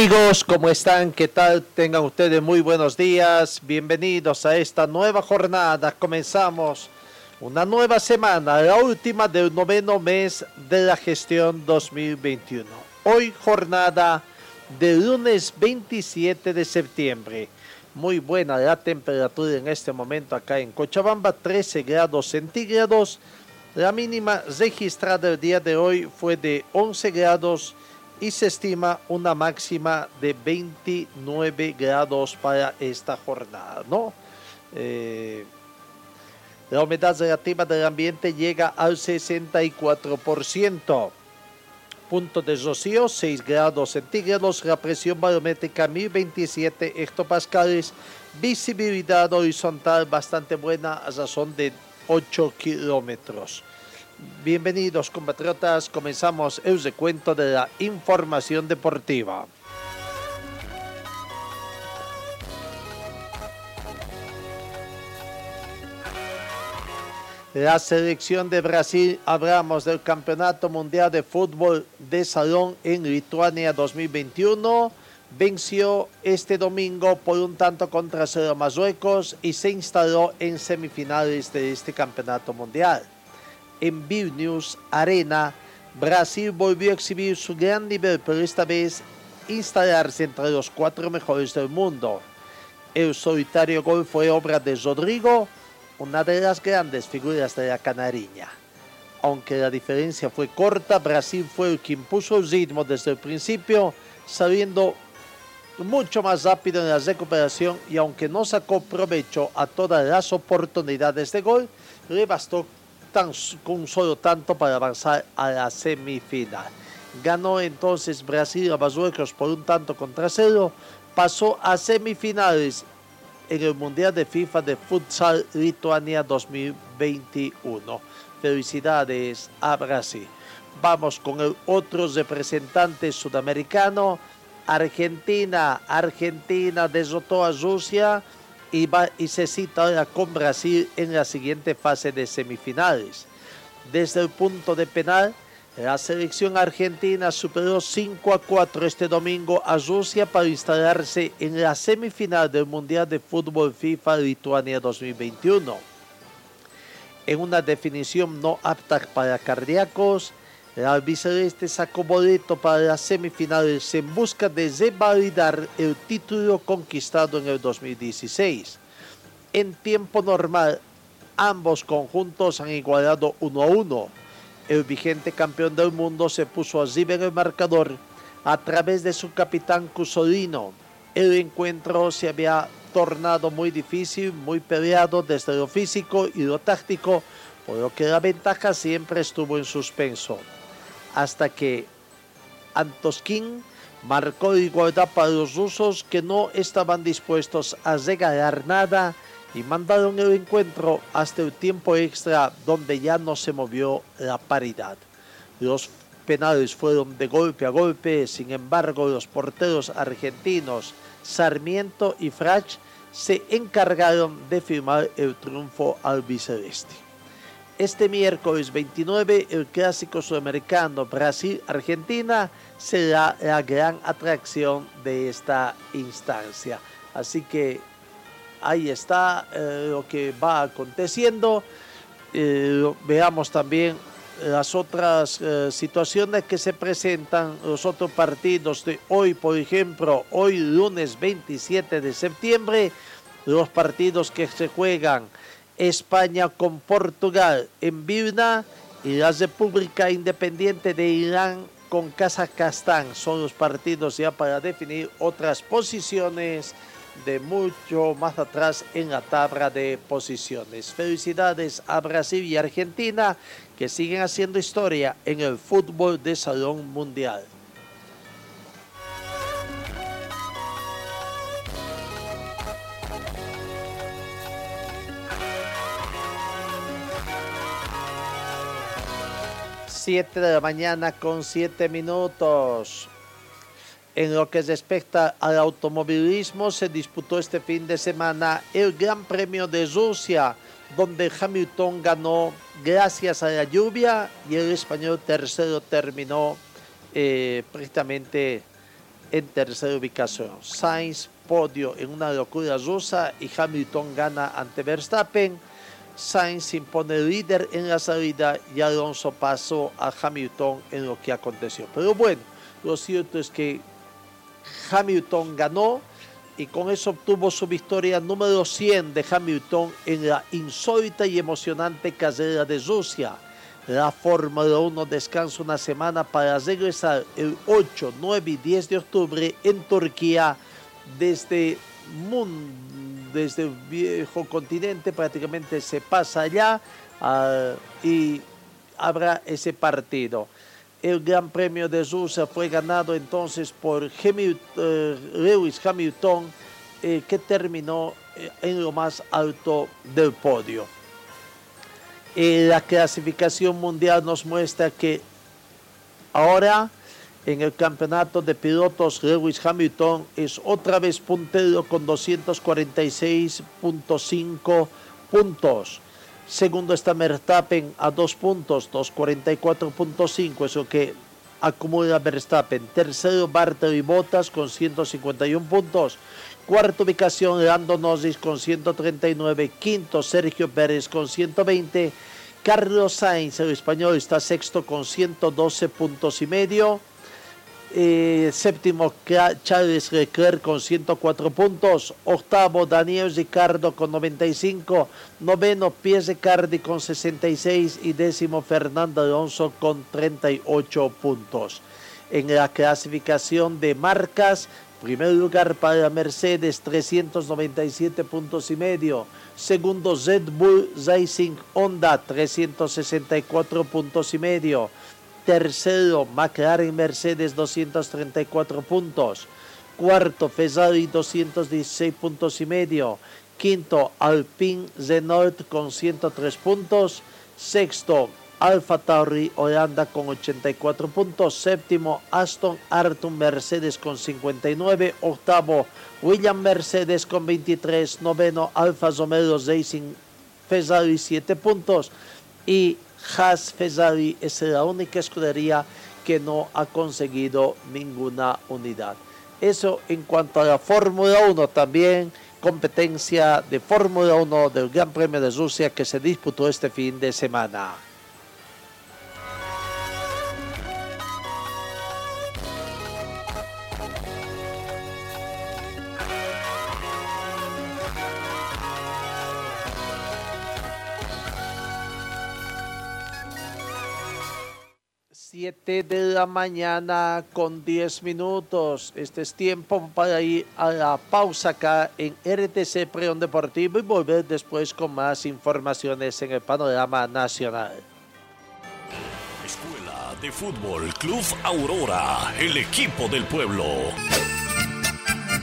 Amigos, ¿cómo están? ¿Qué tal? Tengan ustedes muy buenos días. Bienvenidos a esta nueva jornada. Comenzamos una nueva semana, la última del noveno mes de la gestión 2021. Hoy jornada de lunes 27 de septiembre. Muy buena la temperatura en este momento acá en Cochabamba, 13 grados centígrados. La mínima registrada el día de hoy fue de 11 grados y se estima una máxima de 29 grados para esta jornada, ¿no? Eh, la humedad relativa del ambiente llega al 64%. Punto de rocío, 6 grados centígrados. La presión barométrica, 1027 hectopascales. Visibilidad horizontal bastante buena a razón de 8 kilómetros. Bienvenidos compatriotas, comenzamos el recuento de la información deportiva. La selección de Brasil, hablamos del Campeonato Mundial de Fútbol de Salón en Lituania 2021, venció este domingo por un tanto contra cero Marruecos y se instaló en semifinales de este Campeonato Mundial en Vilnius Arena, Brasil volvió a exhibir su gran nivel, pero esta vez instalarse entre los cuatro mejores del mundo. El solitario gol fue obra de Rodrigo, una de las grandes figuras de la canariña. Aunque la diferencia fue corta, Brasil fue el que impuso el ritmo desde el principio, saliendo mucho más rápido en la recuperación y aunque no sacó provecho a todas las oportunidades de gol, le bastó con solo tanto para avanzar a la semifinal. Ganó entonces Brasil a Marruecos por un tanto contra cero, pasó a semifinales en el Mundial de FIFA de Futsal Lituania 2021. Felicidades a Brasil. Vamos con el otro representante sudamericano, Argentina. Argentina derrotó a Rusia y, va, y se cita ahora con Brasil en la siguiente fase de semifinales. Desde el punto de penal, la selección argentina superó 5 a 4 este domingo a Rusia para instalarse en la semifinal del Mundial de Fútbol FIFA Lituania 2021. En una definición no apta para cardíacos, el albiceleste sacó boleto para las semifinales en busca de revalidar el título conquistado en el 2016. En tiempo normal, ambos conjuntos han igualado 1 a 1. El vigente campeón del mundo se puso arriba en el marcador a través de su capitán Cusolino. El encuentro se había tornado muy difícil, muy peleado desde lo físico y lo táctico, por lo que la ventaja siempre estuvo en suspenso hasta que Antoskin marcó igualdad para los rusos que no estaban dispuestos a regalar nada y mandaron el encuentro hasta el tiempo extra donde ya no se movió la paridad. Los penales fueron de golpe a golpe, sin embargo los porteros argentinos Sarmiento y Frach se encargaron de firmar el triunfo al albiceleste. Este miércoles 29, el clásico sudamericano Brasil-Argentina será la gran atracción de esta instancia. Así que ahí está eh, lo que va aconteciendo. Eh, veamos también las otras eh, situaciones que se presentan, los otros partidos de hoy, por ejemplo, hoy lunes 27 de septiembre, los partidos que se juegan España con Portugal en Vilna y la República Independiente de Irán con Kazajstán. Son los partidos ya para definir otras posiciones de mucho más atrás en la tabla de posiciones. Felicidades a Brasil y Argentina que siguen haciendo historia en el fútbol de salón mundial. Siete de la mañana con siete minutos. En lo que respecta al automovilismo, se disputó este fin de semana el Gran Premio de Rusia, donde Hamilton ganó gracias a la lluvia y el español tercero terminó eh, prácticamente en tercera ubicación. Sainz podio en una locura rusa y Hamilton gana ante Verstappen. Sainz impone líder en la salida y Alonso pasó a Hamilton en lo que aconteció. Pero bueno, lo cierto es que Hamilton ganó y con eso obtuvo su victoria número 100 de Hamilton en la insólita y emocionante carrera de Rusia. La Fórmula 1 descansa una semana para regresar el 8, 9 y 10 de octubre en Turquía desde, desde el viejo continente, prácticamente se pasa allá ah, y habrá ese partido. El Gran Premio de Rusia fue ganado entonces por eh, Lewis Hamilton, eh, que terminó eh, en lo más alto del podio. la clasificación mundial nos muestra que ahora en el campeonato de pilotos Lewis Hamilton es otra vez puntero con 246.5 puntos. Segundo está Verstappen a dos puntos, 244.5, eso que acumula Verstappen. Tercero Bartoli Bottas con 151 puntos. Cuarta ubicación Lando Norris con 139. Quinto Sergio Pérez con 120. Carlos Sainz, el español, está sexto con 112 puntos y medio. Eh, séptimo Charles Leclerc con 104 puntos, octavo Daniel Ricardo con 95, noveno Cardi con 66 y décimo Fernando Alonso con 38 puntos. En la clasificación de marcas, primer lugar para Mercedes 397 puntos y medio, segundo Red Bull Racing Honda 364 puntos y medio, Tercero, McLaren Mercedes 234 puntos. Cuarto, Ferrari 216 puntos y medio. Quinto, Alpine Renault con 103 puntos. Sexto, Alfa Tauri Holanda con 84 puntos. Séptimo, Aston Martin Mercedes con 59. Octavo, William Mercedes con 23. Noveno, Alfa Romeo Racing Ferrari 7 puntos. Y Haas Ferrari es la única escudería que no ha conseguido ninguna unidad. Eso en cuanto a la Fórmula 1 también, competencia de Fórmula 1 del Gran Premio de Rusia que se disputó este fin de semana. De la mañana con 10 minutos. Este es tiempo para ir a la pausa acá en RTC Preón Deportivo y volver después con más informaciones en el panorama nacional. Escuela de Fútbol Club Aurora, el equipo del pueblo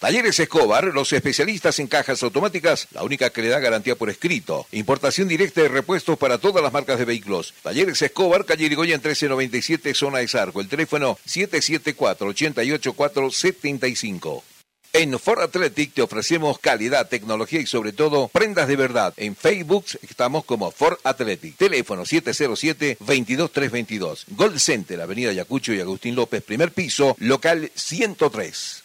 Talleres Escobar, los especialistas en cajas automáticas, la única que le da garantía por escrito. Importación directa de repuestos para todas las marcas de vehículos. Talleres Escobar, calle Irigoyen 1397, zona de Zarco. El teléfono 774-88475. En Ford Athletic te ofrecemos calidad, tecnología y sobre todo prendas de verdad. En Facebook estamos como Ford Athletic. Teléfono 707-22322. Gold Center, Avenida Yacucho y Agustín López, primer piso, local 103.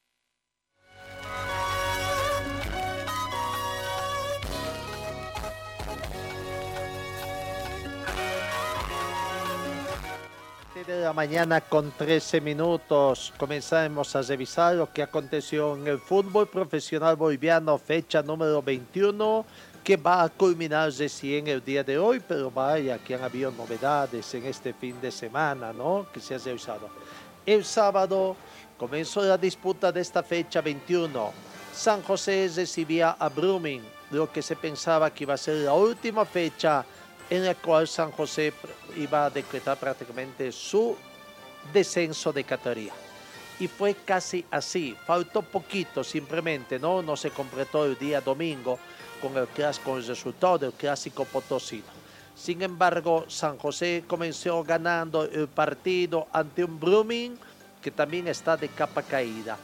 De la mañana con 13 minutos. Comenzamos a revisar lo que aconteció en el fútbol profesional boliviano, fecha número 21, que va a culminar recién el día de hoy, pero vaya que han habido novedades en este fin de semana, ¿no? Que se ha revisado. El sábado comenzó la disputa de esta fecha 21. San José recibía a Brumming, lo que se pensaba que iba a ser la última fecha en la cual San José iba a decretar prácticamente su descenso de categoría. Y fue casi así, faltó poquito simplemente, ¿no? No se completó el día domingo con el, con el resultado del clásico potosino. Sin embargo, San José comenzó ganando el partido ante un Brumming que también está de capa caída.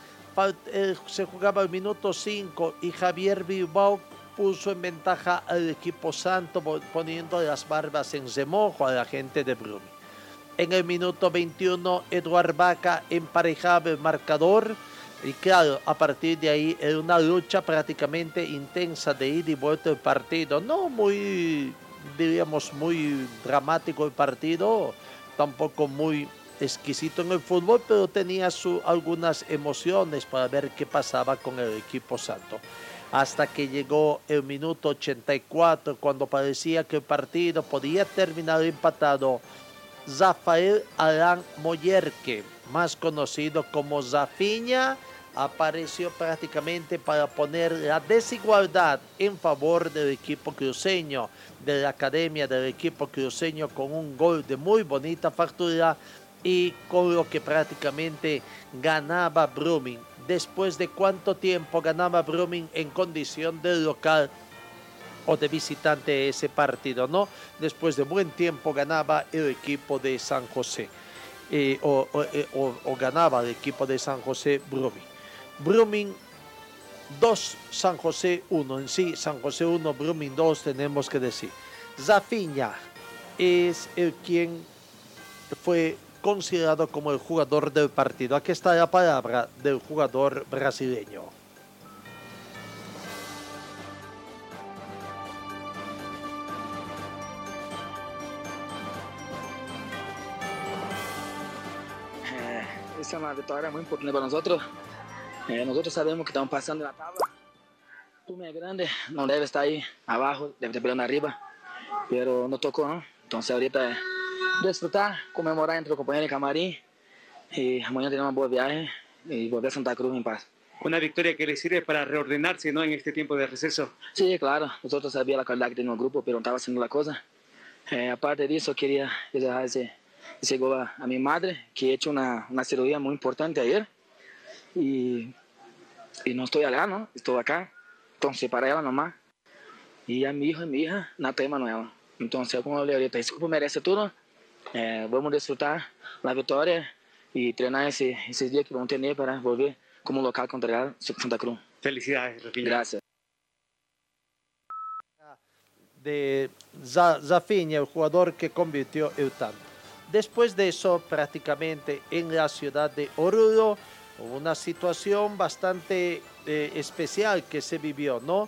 Eh, se jugaba el minuto 5 y Javier Bilbao puso en ventaja al equipo santo poniendo las barbas en remojo a la gente de Bruni. En el minuto 21, Eduard Vaca emparejaba el marcador y claro, a partir de ahí era una lucha prácticamente intensa de ida y vuelta del partido. No muy, diríamos, muy dramático el partido, tampoco muy exquisito en el fútbol, pero tenía su, algunas emociones para ver qué pasaba con el equipo santo hasta que llegó el minuto 84 cuando parecía que el partido podía terminar empatado. Zafael Alan Moyerque, más conocido como Zafiña, apareció prácticamente para poner la desigualdad en favor del equipo cruceño, de la academia del equipo cruceño con un gol de muy bonita factura y con lo que prácticamente ganaba Brumming después de cuánto tiempo ganaba Brumming en condición de local o de visitante ese partido, ¿no? Después de buen tiempo ganaba el equipo de San José, eh, eh, o, ganaba el equipo de San José Brumming. Brumming 2, San José 1, en sí, San José 1, Brumming 2, tenemos que decir. Zafiña es el quien fue considerado como el jugador del partido. Aquí está la palabra del jugador brasileño. Eh, esa es una victoria muy importante para nosotros. Eh, nosotros sabemos que estamos pasando la tabla. Tú es grande, no debe estar ahí abajo, debe estar arriba, pero no tocó, ¿no? Entonces ahorita disfrutar, comemorar entre los compañeros de camarín y mañana tener una buena viaje y volver a Santa Cruz en paz. Una victoria que le sirve para reordenarse ¿no? en este tiempo de receso. Sí, claro. Nosotros sabíamos la calidad que tenía el grupo, pero no estaba haciendo la cosa. Eh, aparte de eso, quería dejar ese, ese gol a, mi madre, que ha hecho una, una cirugía muy importante ayer. Y, y no estoy allá, ¿no? Estoy acá. Entonces, para ella nomás. Y a mi hijo y mi hija, Nata Manuela. Entonces, como le ahorita, ese grupo merece todo. Eh, vamos a disfrutar la victoria y entrenar ese, ese día que vamos a tener para volver como local contra Santa Cruz. Felicidades, Gracias. De Zafinha, el jugador que convirtió el tanto. Después de eso, prácticamente en la ciudad de Oruro, hubo una situación bastante eh, especial que se vivió, ¿no?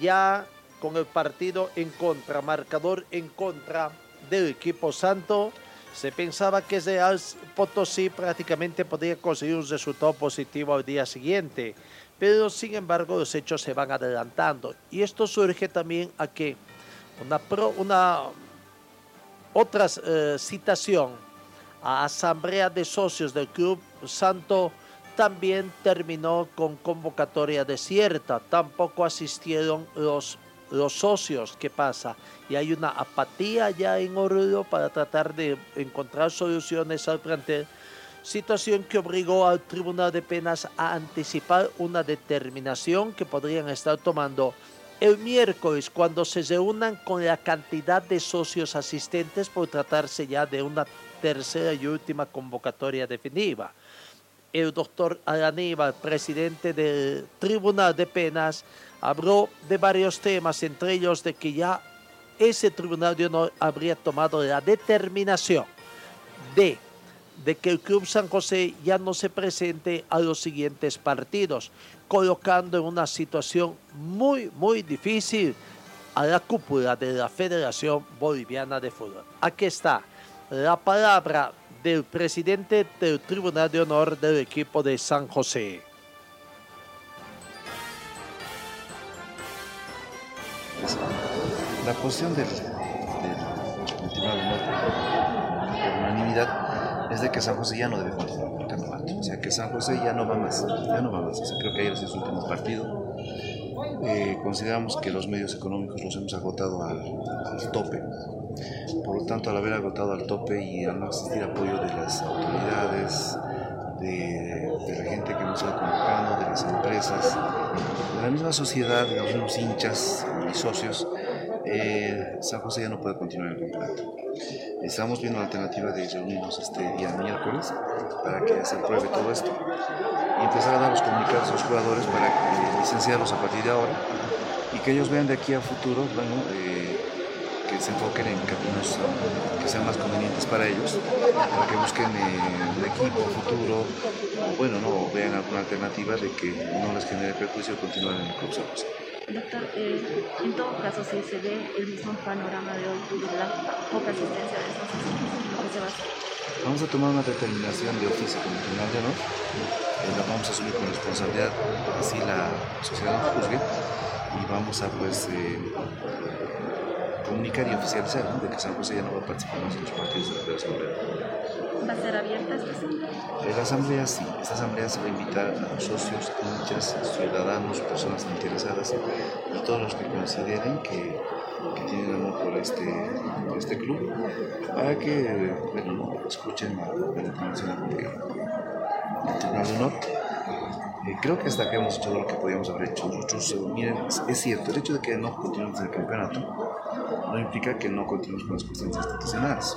Ya con el partido en contra, marcador en contra del equipo santo, se pensaba que Real Potosí prácticamente podría conseguir un resultado positivo al día siguiente, pero sin embargo los hechos se van adelantando. Y esto surge también a que una, otra eh, citación a asamblea de socios del Club Santo también terminó con convocatoria desierta. Tampoco asistieron los, los socios. ¿Qué pasa? Y hay una apatía ya en Oruro para tratar de encontrar soluciones al plantel. Situación que obligó al Tribunal de Penas a anticipar una determinación que podrían estar tomando el miércoles cuando se reúnan con la cantidad de socios asistentes por tratarse ya de una tercera y última convocatoria definitiva. El doctor Araníbal, presidente del Tribunal de Penas, habló de varios temas, entre ellos de que ya ese Tribunal de Honor habría tomado la determinación de de que el Club San José ya no se presente a los siguientes partidos, colocando en una situación muy, muy difícil a la cúpula de la Federación Boliviana de Fútbol. Aquí está la palabra del presidente del Tribunal de Honor del equipo de San José. La posición del, Tribunal de Honor por unanimidad es de que San José ya no debe continuar el campeonato. O sea, que San José ya no va más, ya no va más. creo que ayer es su último partido. Eh, consideramos que los medios económicos los hemos agotado al, tope. Por lo tanto, al haber agotado al tope y al no existir apoyo de las autoridades, de, la gente que nos está convocando, de las empresas, de la misma sociedad, de los mismos hinchas y socios, eh, San José ya no puede continuar el campeonato. Estamos viendo la alternativa de reunirnos este día miércoles para que se apruebe todo esto y empezar a dar los comunicados a los jugadores para licenciarlos a partir de ahora y que ellos vean de aquí a futuro, bueno, eh, se enfoquen en caminos que sean más convenientes para ellos, para que busquen eh, el equipo futuro, bueno, no vean alguna alternativa de que no les genere perjuicio continuar en el club Doctor, eh, en todo caso, si se ve el mismo panorama de hoy de la poca asistencia de estos ¿qué se va a hacer? Vamos a tomar una determinación de oficio con el Tribunal de Honor, eh, la vamos a asumir con responsabilidad, así la sociedad nos juzgue, y vamos a pues eh, comunicar y oficializar de que San José ya no va a participar en los partidos de la Federación ¿Va a ser abierta esta asamblea? La asamblea sí, esta asamblea se va a invitar a los socios, hinchas, ciudadanos, personas interesadas y todos los que consideren que, que tienen amor por este, por este club para que bueno, escuchen la, la del Tribunal de Honor eh, creo que hasta que hemos hecho lo que podíamos haber hecho. Nosotros, eh, miren, es, cierto, el hecho de que no continuemos el campeonato no implica que no continuemos con las cuestiones institucionales.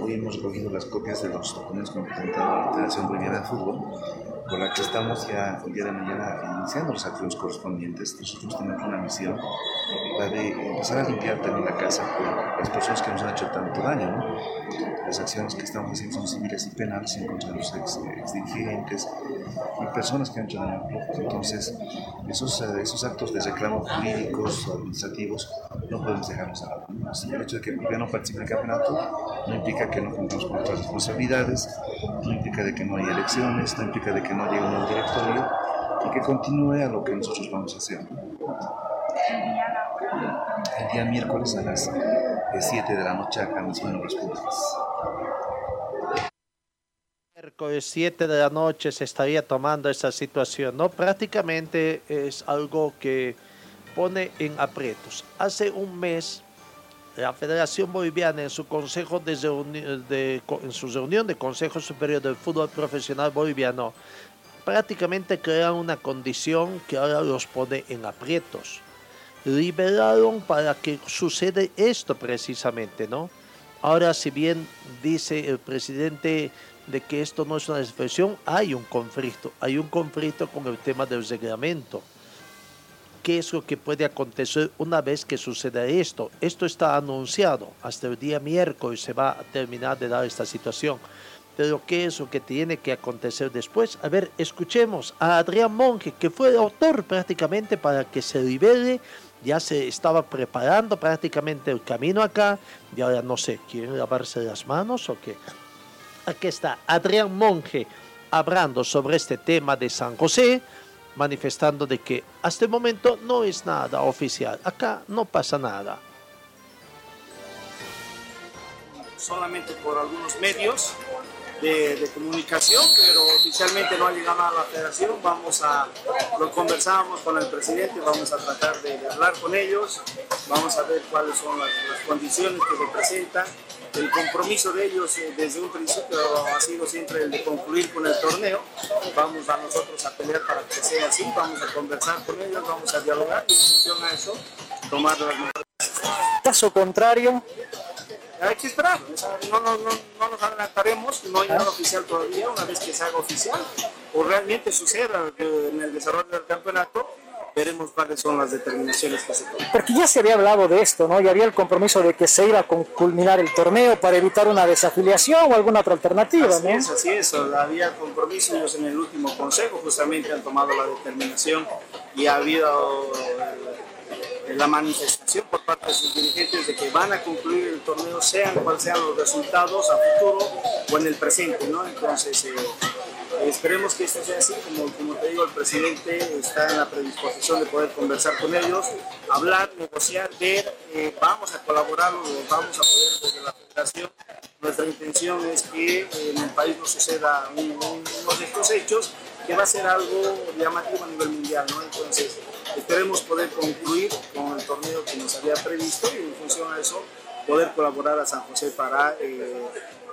Hoy hemos recogido las copias de los documentos que ha presentado la Federación Boliviana de Fútbol, con la que estamos ya el día de mañana iniciando los acciones correspondientes. Nosotros tenemos una misión, la de empezar a limpiar también la casa con las personas que nos han hecho tanto daño. ¿no? Las acciones que estamos haciendo son civiles y penales en contra de los ex, dirigentes y personas que han hecho daño. Entonces, esos, eh, esos actos de reclamo jurídicos o administrativos no podemos dejarlos a lado. El hecho de que Bolivia no participe en el campeonato no implica que no cumplamos con nuestras responsabilidades, no implica de que no hay elecciones, no implica de que no llegue un directorio y que continúe a lo que nosotros vamos a hacer. El día miércoles a las 7 de la noche acá en Obras Públicas. Miércoles 7 de la noche se estaría tomando esa situación, ¿no? Prácticamente es algo que pone en aprietos. Hace un mes, la Federación Boliviana en su consejo de, en su reunión de Consejo Superior del Fútbol Profesional Boliviano prácticamente crearon una condición que ahora los pone en aprietos. Liberaron para que suceda esto precisamente, ¿no? Ahora, si bien dice el presidente de que esto no es una expresión, hay un conflicto, hay un conflicto con el tema del reglamento qué es lo que puede acontecer una vez que suceda esto. Esto está anunciado, hasta el día miércoles se va a terminar de dar esta situación. Pero ¿qué es lo que tiene que acontecer después? A ver, escuchemos a Adrián Monge, que fue el autor prácticamente para que se libere, ya se estaba preparando prácticamente el camino acá, y ahora no sé, ¿quieren lavarse las manos o qué? Aquí está Adrián Monge hablando sobre este tema de San José, manifestando de que hasta el momento no es nada oficial, acá no pasa nada. Solamente por algunos medios de, comunicación, pero oficialmente no ha llegado a la federación. Vamos a, lo conversamos con el presidente, vamos a tratar de, hablar con ellos, vamos a ver cuáles son las, las condiciones que representan. El compromiso de ellos eh, desde un principio ha sido siempre el de concluir con el torneo. Vamos a nosotros a pelear para que sea así, vamos a conversar con ellos, vamos a dialogar y en función a eso tomar las mejores. Caso contrario, hay que esperar, no, no, no, no nos adelantaremos, no hay nada oficial todavía, una vez que se haga oficial o realmente suceda en el desarrollo del campeonato, veremos cuáles son las determinaciones que se toman. Porque ya se había hablado de esto, ¿no? Y había el compromiso de que se iba a culminar el torneo para evitar una desafiliación o alguna otra alternativa, así ¿no? Es, así es, había compromiso, ellos en el último consejo justamente han tomado la determinación y ha habido la manifestación por parte de sus dirigentes de que van a concluir el torneo, sean cuales sean los resultados a futuro o en el presente, ¿no? Entonces, eh, esperemos que esto sea así, como, como te digo, el presidente está en la predisposición de poder conversar con ellos, hablar, negociar, ver, eh, vamos a colaborar, vamos a poder desde la federación. Nuestra intención es que en el país no suceda un, de estos hechos, que va a ser algo llamativo a nivel mundial, ¿no? Entonces, esperemos poder concluir con el torneo que nos había previsto y en función a eso poder colaborar a San José para eh,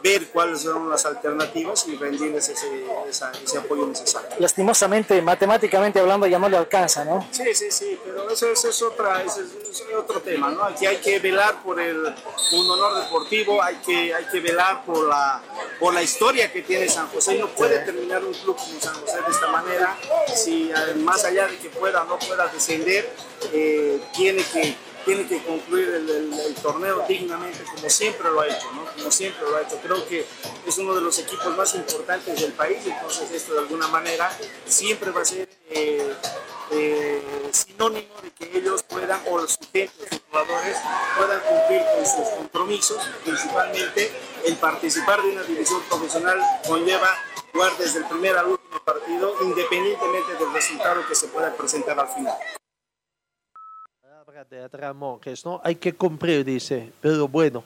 ver cuáles son las alternativas y rendirles ese, esa, ese, apoyo necesario. Lastimosamente, matemáticamente hablando, ya no le alcanza, ¿no? Sí, sí, sí, pero eso, eso es, otra, eso es, otro tema, ¿no? Aquí hay que velar por el, un honor deportivo, hay que, hay que velar por la, por la historia que tiene San José. No puede terminar un club como San José de esta manera, si más allá de que pueda o no pueda descender, eh, tiene que tiene que concluir el, torneo dignamente como siempre lo ha hecho, ¿no? Como siempre lo ha hecho. Creo que es uno de los equipos más importantes del país, entonces esto de alguna manera siempre va a ser eh, eh, sinónimo de que ellos puedan, o los jugadores, puedan cumplir con sus compromisos, principalmente el participar de una división profesional conlleva jugar desde el primer al último partido, independientemente del resultado que se pueda presentar al final de Monjes, ¿no? Hay que cumplir, dice, pero bueno,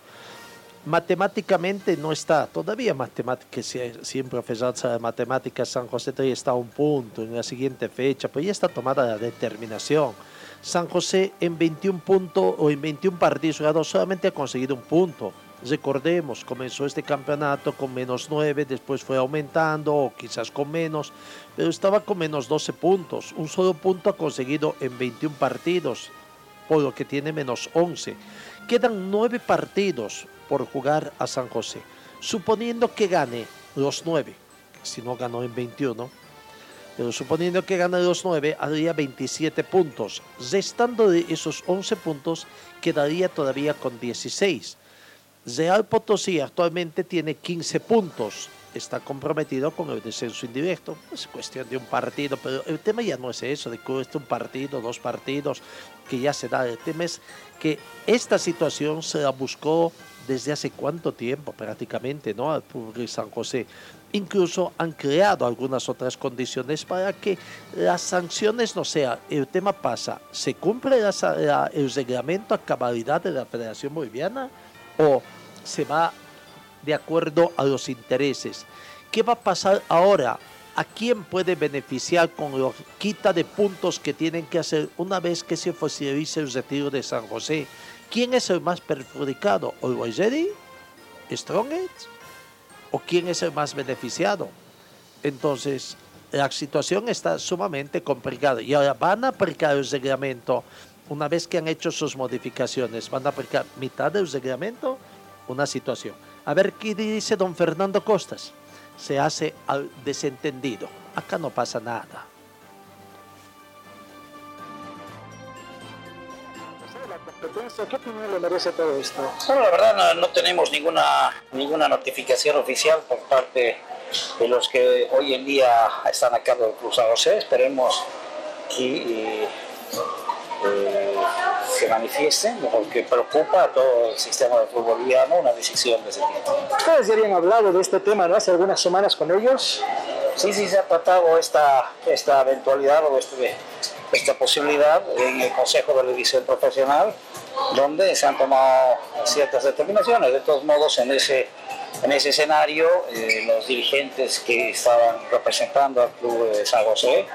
matemáticamente no está, todavía matemáticas, siempre profesor de matemáticas, San José todavía está a un punto en la siguiente fecha, pues ya está tomada la determinación. San José en 21 puntos o en 21 partidos jugados solamente ha conseguido un punto. Recordemos, comenzó este campeonato con menos 9, después fue aumentando, o quizás con menos, pero estaba con menos 12 puntos. Un solo punto ha conseguido en 21 partidos por lo que tiene menos 11. Quedan nueve partidos por jugar a San José. Suponiendo que gane los nueve, si no ganó en 21, pero suponiendo que gane los nueve, haría 27 puntos. Restando de esos 11 puntos, quedaría todavía con 16. Real Potosí actualmente tiene 15 puntos está comprometido con el descenso indirecto. Es cuestión de un partido, pero el tema ya no es eso, de que este un partido, dos partidos, que ya se da. El tema es que esta situación se la buscó desde hace cuánto tiempo prácticamente, ¿no? Al de San José. Incluso han creado algunas otras condiciones para que las sanciones no sean. El tema pasa, ¿se cumple el reglamento a cabalidad de la Federación Boliviana o se va de acuerdo a los intereses. ¿Qué va a pasar ahora? ¿A quién puede beneficiar con la quita de puntos que tienen que hacer una vez que se oficialice el retiro de San José? ¿Quién es el más perjudicado? ¿Olboyeri? ¿Strongest? ¿O quién es el más beneficiado? Entonces, la situación está sumamente complicada y ahora van a aplicar el reglamento una vez que han hecho sus modificaciones, van a aplicar mitad del reglamento, una situación. A ver qué dice don Fernando Costas. Se hace al desentendido. Acá no pasa nada. ¿Qué opinión le merece todo esto? Bueno, la verdad no, tenemos ninguna, ninguna notificación oficial por parte de los que hoy en día están a cargo del San José. Esperemos que eh, se manifiesten porque preocupa a todo el sistema de fútbol boliviano una decisión de ese tipo. Ustedes ya habían hablado de este tema ¿no? hace algunas semanas con ellos. Sí, sí, se ha tratado esta, esta eventualidad o este, esta posibilidad en el Consejo de la División Profesional, donde se han tomado ciertas determinaciones. De todos modos, en ese, en ese escenario, eh, los dirigentes que estaban representando al Club de San José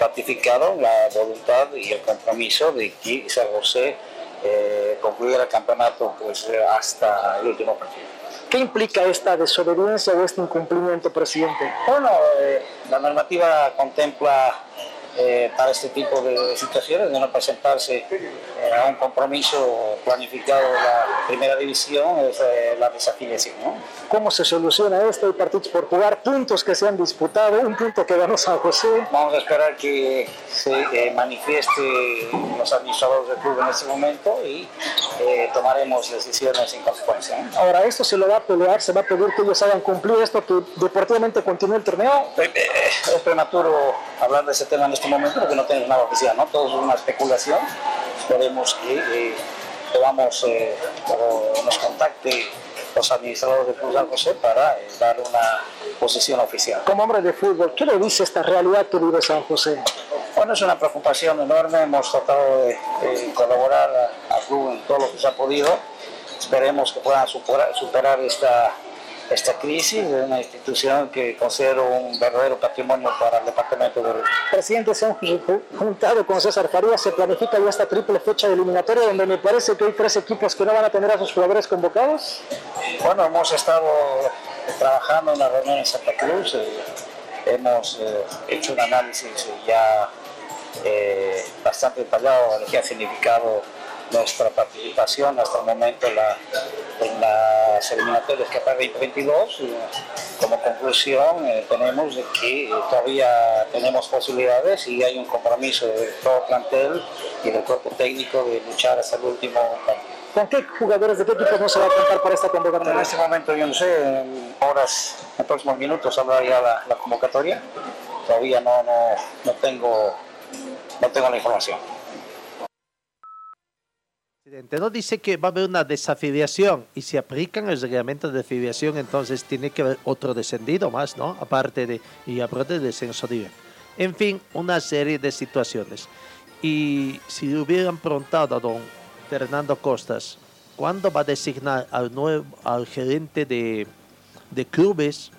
ratificaron la voluntad y el compromiso de que San José eh, concluyera el campeonato pues, hasta el último partido. ¿Qué implica esta desobediencia o este incumplimiento, presidente? Bueno, eh, la normativa contempla eh, para este tipo de situaciones, de no presentarse eh, a un compromiso planificado de la primera división, es eh, la desafiliación. ¿no? ¿Cómo se soluciona esto? Hay partidos por jugar, puntos que se han disputado, un punto que ganó San José. Vamos a esperar que se manifieste los administradores del club en este momento y tomaremos decisiones en consecuencia. Ahora, ¿esto se lo va a pelear? ¿Se va a pedir que ellos hagan cumplir esto, que deportivamente continúe el torneo? Es prematuro hablar de ese tema en este momento porque no tenemos nada oficial, ¿no? Todo es una especulación. Esperemos que eh, podamos, eh, o nos contacte los administradores de Cruz San José para eh, dar una posición oficial. Como hombre de fútbol, ¿qué le dice esta realidad que vive San José? Bueno, es una preocupación enorme. Hemos tratado de, de colaborar al club en todo lo que se ha podido. Esperemos que puedan superar, superar esta esta crisis de una institución que considero un verdadero patrimonio para el departamento de Presidente, se han juntado con César Farías, se planifica ya esta triple fecha de eliminatoria donde me parece que hay tres equipos que no van a tener a sus jugadores convocados. Bueno, hemos estado trabajando en una reunión en Santa Cruz, eh, hemos eh, hecho un análisis ya eh, bastante detallado de lo que ha significado nuestra participación hasta el momento en, la, en las eliminatorias que 2022. Como conclusión, eh, tenemos que todavía tenemos posibilidades y hay un compromiso de todo el plantel y del cuerpo técnico de luchar hasta el último partido. ¿Con qué jugadores de qué equipo no se va a contar para esta convocatoria? En este momento yo no sé, en horas, en próximos minutos habrá ya la, la convocatoria. Todavía no, no, no, tengo, no tengo la información. No dice que va a haber una desafiliación y si aplican el reglamento de desafiliación, entonces tiene que haber otro descendido más, ¿no? Aparte de, y aparte del descenso. En fin, una serie de situaciones. Y si hubieran preguntado a don Fernando Costas, ¿cuándo va a designar al, nuevo, al gerente de, de clubes?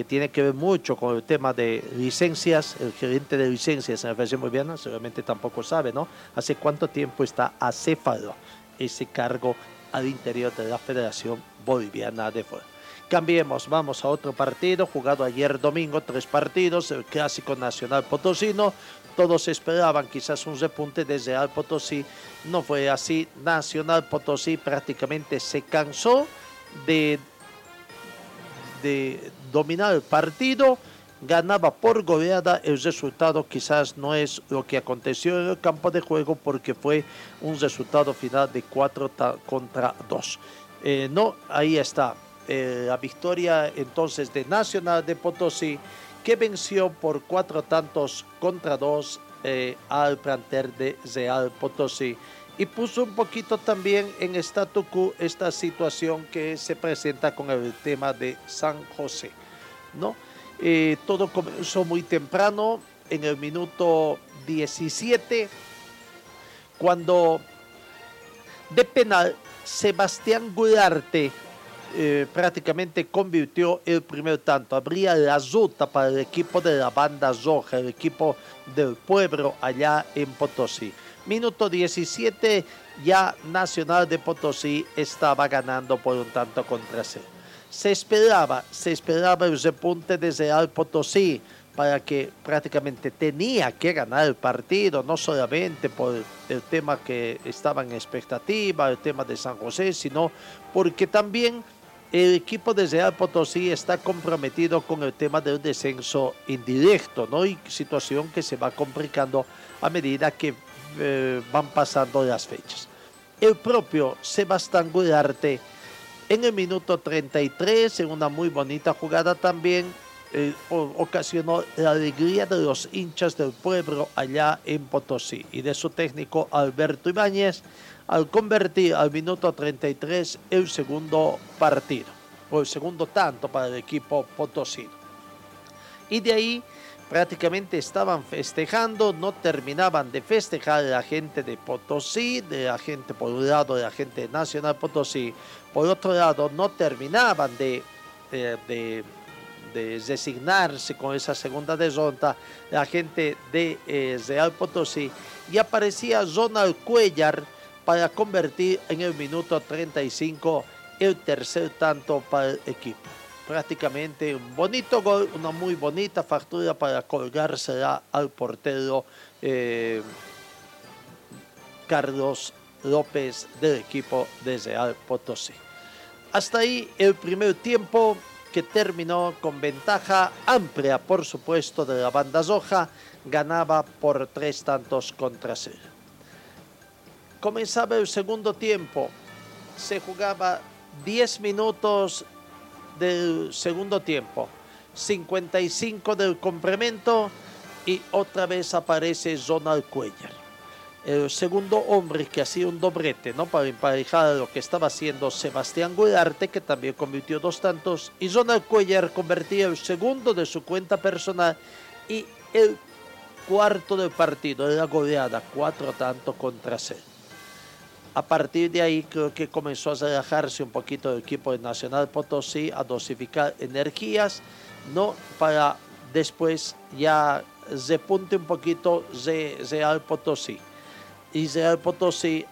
Que tiene que ver mucho con el tema de licencias, el gerente de licencias en la Federación Boliviana seguramente tampoco sabe, ¿no? ¿Hace cuánto tiempo está acéfalo ese cargo al interior de la Federación Boliviana de Fútbol? Cambiemos, vamos a otro partido, jugado ayer domingo, tres partidos, el Clásico Nacional Potosino. Todos esperaban quizás un repunte desde Al Potosí, no fue así. Nacional Potosí prácticamente se cansó de de dominar el partido, ganaba por goleada, el resultado quizás no es lo que aconteció en el campo de juego porque fue un resultado final de 4 contra 2. Eh, no, ahí está eh, la victoria entonces de Nacional de Potosí que venció por cuatro tantos contra dos eh, al planter de Real Potosí y puso un poquito también en statu quo esta situación que se presenta con el tema de San José. ¿no? Eh, todo comenzó muy temprano, en el minuto 17, cuando de penal Sebastián Gularte eh, prácticamente convirtió el primer tanto. Habría la ruta para el equipo de la banda roja, el equipo del pueblo allá en Potosí. Minuto 17, ya Nacional de Potosí estaba ganando por un tanto contra cero. Se esperaba, se esperaba el repunte de Real Potosí para que prácticamente tenía que ganar el partido, no solamente por el tema que estaba en expectativa, el tema de San José, sino porque también el equipo de Real Potosí está comprometido con el tema del descenso indirecto, ¿no? Y situación que se va complicando a medida que eh, van pasando las fechas. el propio Sebastián Gularte. En el minuto 33, en una muy bonita jugada también, eh, ocasionó la alegría de los hinchas del pueblo allá en Potosí y de su técnico Alberto Ibáñez al convertir al minuto 33 el segundo partido, o el segundo tanto para el equipo potosino. Y de ahí prácticamente estaban festejando, no terminaban de festejar la gente de Potosí, de gente por un lado, de la gente Nacional Potosí, por otro lado no terminaban de, de, designarse con esa segunda desonta la gente de eh, Real Potosí y aparecía Ronald Cuellar para convertir en el minuto 35 el tercer tanto para el equipo prácticamente un bonito gol, una muy bonita factura para colgársela al portero eh, Carlos López del equipo de Real Potosí. Hasta ahí el primer tiempo que terminó con ventaja amplia, por supuesto, de la banda roja, ganaba por tres tantos contra cero. Comenzaba el segundo tiempo, se jugaba 10 minutos del segundo tiempo, 55 del complemento y otra vez aparece Ronald Cuellar. El segundo hombre que hacía un doblete, ¿no? Para emparejar lo que estaba haciendo Sebastián Gularte, que también convirtió dos tantos, y Ronald Cuellar convertía el segundo de su cuenta personal y el cuarto del partido la goleada, cuatro tantos contra cero. A partir de ahí creo que comenzó a relajarse un poquito el equipo de Nacional Potosí, a dosificar energías, ¿no? Para después ya repunte un poquito Real Potosí. Y Real Potosí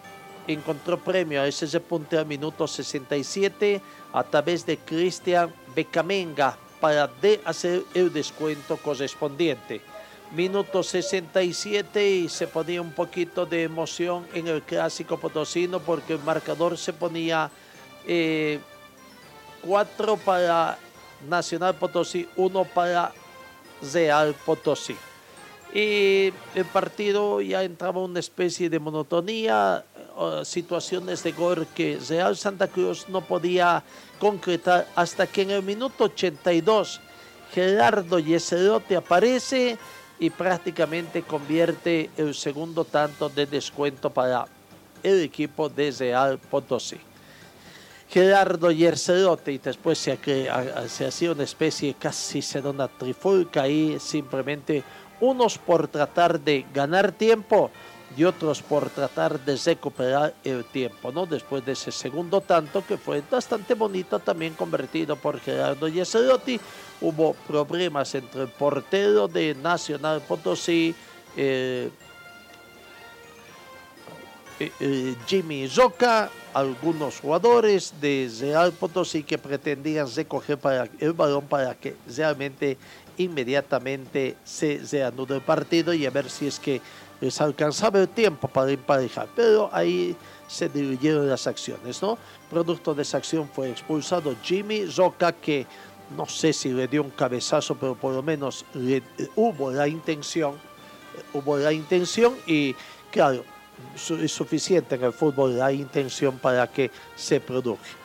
encontró premio a ese repunte al minuto 67 a través de Cristian Becamenga para de hacer el descuento correspondiente minuto 67 y se ponía un poquito de emoción en el clásico potosino porque el marcador se ponía 4 eh, para Nacional Potosí, 1 para Real Potosí. Y el partido ya entraba una especie de monotonía, situaciones de gol que Real Santa Cruz no podía concretar hasta que en el minuto 82 Gerardo Yeserote aparece y prácticamente convierte el segundo tanto de descuento para el equipo de Real Potosí. Gerardo Yercerote y después se, se hacía una especie casi se da una trifulca ahí, simplemente unos por tratar de ganar tiempo y otros por tratar de recuperar el tiempo, ¿no? Después de ese segundo tanto que fue bastante bonito, también convertido por Gerardo Yeserotti, hubo problemas entre el portero de Nacional Potosí, eh, eh, eh, Jimmy Zoca, algunos jugadores de Real Potosí que pretendían recoger para el balón para que realmente inmediatamente se reanude el partido y a ver si es que les alcanzaba el tiempo para emparejar, pero ahí se dividieron las acciones, ¿no? Producto de esa acción fue expulsado Jimmy Zoca, que no sé si le dio un cabezazo, pero por lo menos hubo la intención, hubo la intención y claro, es suficiente en el fútbol la intención para que se produzca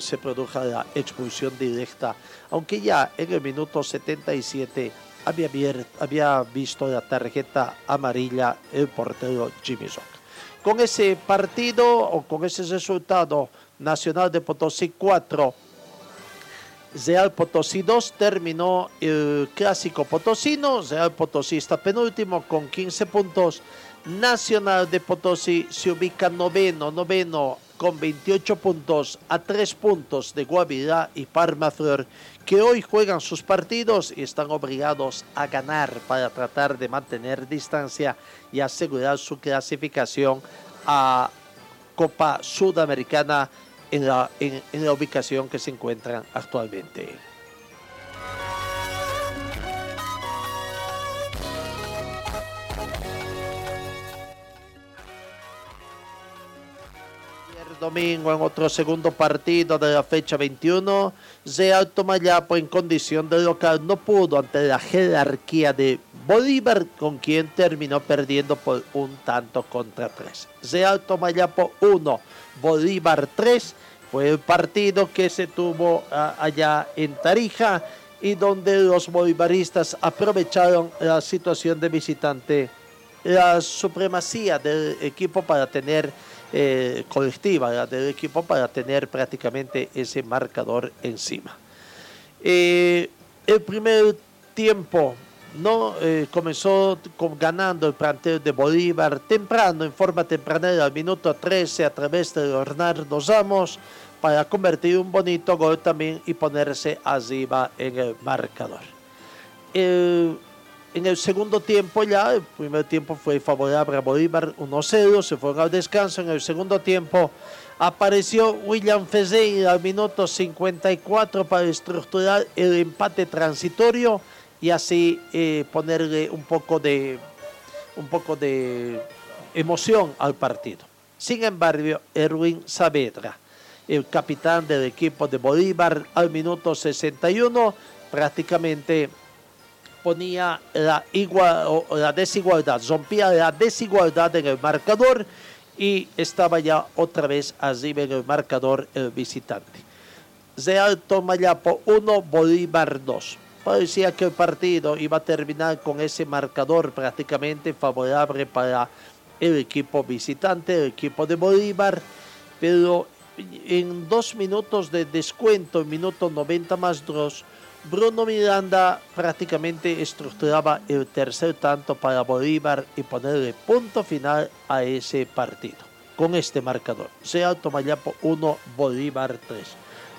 se produja la expulsión directa, aunque ya en el minuto 77 había, había visto la tarjeta amarilla el portero Jimmy Zoc. Con ese partido o con ese resultado, Nacional de Potosí 4, Real Potosí 2 terminó el clásico potosino. Real Potosí está penúltimo con 15 puntos. Nacional de Potosí se ubica noveno, noveno con 28 puntos a 3 puntos de Guavirá y Parma Flor, que hoy juegan sus partidos y están obligados a ganar para tratar de mantener distancia y asegurar su clasificación a Copa Sudamericana en la, en la ubicación que se encuentran actualmente. Domingo en otro segundo partido de la fecha 21, Real Tomayapo en condición de local no pudo ante la jerarquía de Bolívar, con quien terminó perdiendo por un tanto contra tres. Real Tomayapo 1, Bolívar 3. Fue el partido que se tuvo ah, allá en Tarija y donde los bolivaristas aprovecharon la situación de visitante, la supremacía del equipo para tener eh, colectiva del equipo para tener prácticamente ese marcador encima. Eh, el primer tiempo no eh, comenzó ganando el plantel de Bolívar temprano, en forma temprana, al minuto 13 a través de Leonardo Ramos para convertir un bonito gol también y ponerse arriba en el marcador. En el segundo tiempo ya, el primer tiempo fue favorable a Bolívar 1-0, se fue al descanso. En el segundo tiempo apareció William Ferreira al minuto 54 para estructurar el empate transitorio y así eh, ponerle un poco de un poco de emoción al partido. Sin embargo, Erwin Saavedra, el capitán del equipo de Bolívar, al minuto 61 prácticamente ponía la, igual, la desigualdad, rompía la desigualdad en el marcador y estaba ya otra vez arriba en el marcador el visitante. Real Tomayapo 1, Bolívar 2 parecía que el partido iba a terminar con ese marcador prácticamente favorable para el equipo visitante, el equipo de Bolívar, pero en dos minutos de descuento, en minuto 90 más 2, Bruno Miranda prácticamente estructuraba el tercer tanto para Bolívar y ponerle punto final a ese partido con este marcador. Sea Tomayapo 1, Bolívar 3.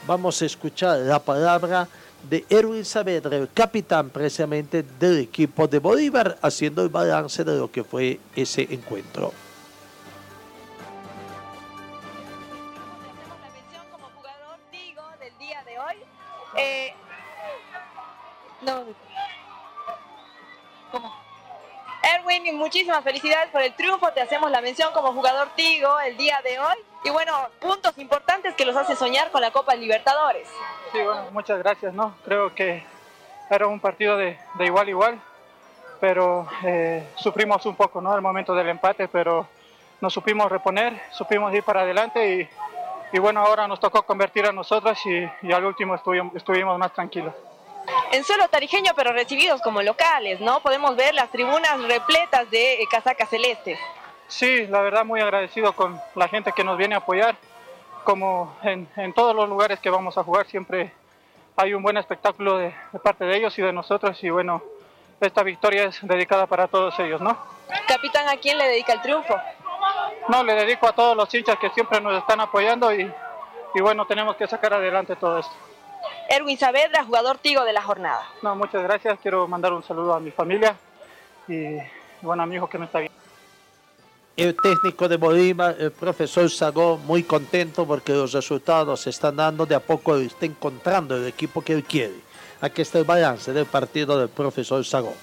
Vamos a escuchar la palabra de Erwin Saavedra, el capitán precisamente del equipo de Bolívar, haciendo el balance de lo que fue ese encuentro. No. ¿Cómo? Erwin, muchísimas felicidades por el triunfo. Te hacemos la mención como jugador Tigo el día de hoy. Y bueno, puntos importantes que los hace soñar con la Copa Libertadores. Sí, bueno, muchas gracias, ¿no? Creo que era un partido de, igual a igual, pero eh, sufrimos un poco, ¿no? El momento del empate, pero nos supimos reponer, supimos ir para adelante y, y bueno, ahora nos tocó convertir a nosotros y, y al último estuvimos más tranquilos en suelo tarijeño, pero recibidos como locales, ¿no? Podemos ver las tribunas repletas de eh, casacas celestes. Sí, la verdad muy agradecido con la gente que nos viene a apoyar. Como en, todos los lugares que vamos a jugar, siempre hay un buen espectáculo de, parte de ellos y de nosotros. Y bueno, esta victoria es dedicada para todos ellos, ¿no? Capitán, ¿a quién le dedica el triunfo? No, le dedico a todos los hinchas que siempre nos están apoyando y, y bueno, tenemos que sacar adelante todo esto. Erwin Saavedra, jugador Tigo de la jornada. No, muchas gracias. Quiero mandar un saludo a mi familia y bueno, a mi hijo que me está viendo. El técnico de Bolívar, el profesor Sagó, muy contento porque los resultados se están dando de a poco, está encontrando el equipo que él quiere. Aquí está el balance del partido del profesor Sagó.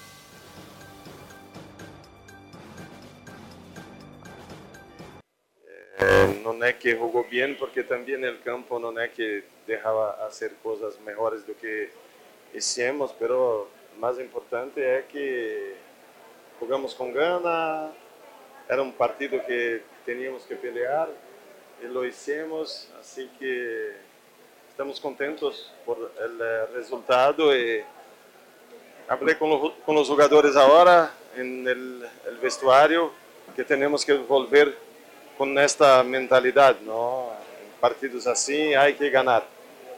No es que jugó bien porque también el campo no es que dejaba hacer cosas mejores do que hicimos, pero más importante es que jugamos con gana, era un partido que teníamos que pelear y lo hicimos, así que estamos contentos por el eh, resultado y hablé con los, con los jugadores ahora en el, el vestuario que tenemos que volver con esta mentalidad, ¿no? En partidos así hay que ganar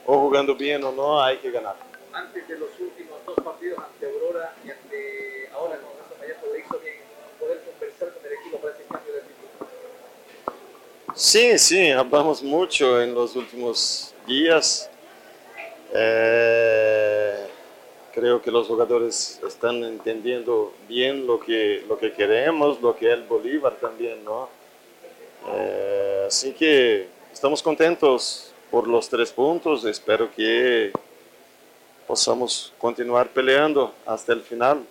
o jugando bien o no, hay que ganar. Antes de los últimos dos partidos ante Aurora y ante ahora con Casa Payaso, ¿le hizo bien poder conversar con el equipo para ese cambio de ritmo? Sí, sí, hablamos mucho en los últimos días. Eh, creo que los jugadores están entendiendo bien lo que, lo que queremos, lo que es el Bolívar también, ¿no? Eh, así que estamos contentos por los tres puntos. Espero que possamos continuar peleando hasta el final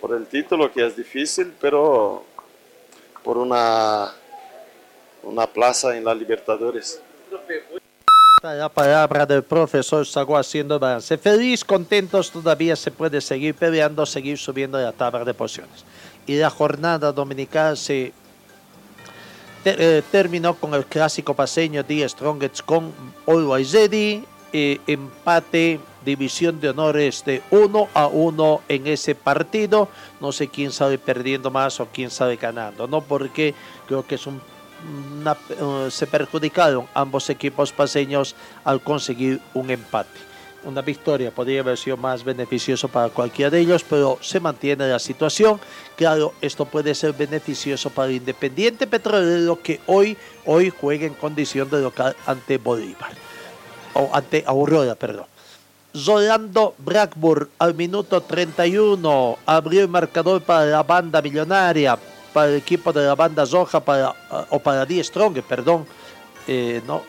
por el título, que es difícil, pero por una, una plaza en la Libertadores. la palabra del profesor Sago haciendo balance. Feliz, contentos, todavía se puede seguir peleando, seguir subiendo la tabla de posiciones. Y la jornada dominical se te- eh, terminó con el clásico paseño de Strongets con Always Ready, eh, empate, división de honores de 1 a 1 en ese partido. No sé quién sale perdiendo más o quién sale ganando, ¿no? Porque creo que es un una- eh, se perjudicaron ambos equipos paseños al conseguir un empate. Una victoria podría haber sido más beneficioso para cualquiera de ellos, pero se mantiene la situación. Claro, esto puede ser beneficioso para el Independiente Petrolero que hoy, hoy juega en condición de local ante Bolívar. O ante Aurora, perdón. Rolando Blackburn al minuto 31 abrió el marcador para la banda millonaria, para el equipo de la banda roja, para, o para Die Strong, perdón. Eh, no,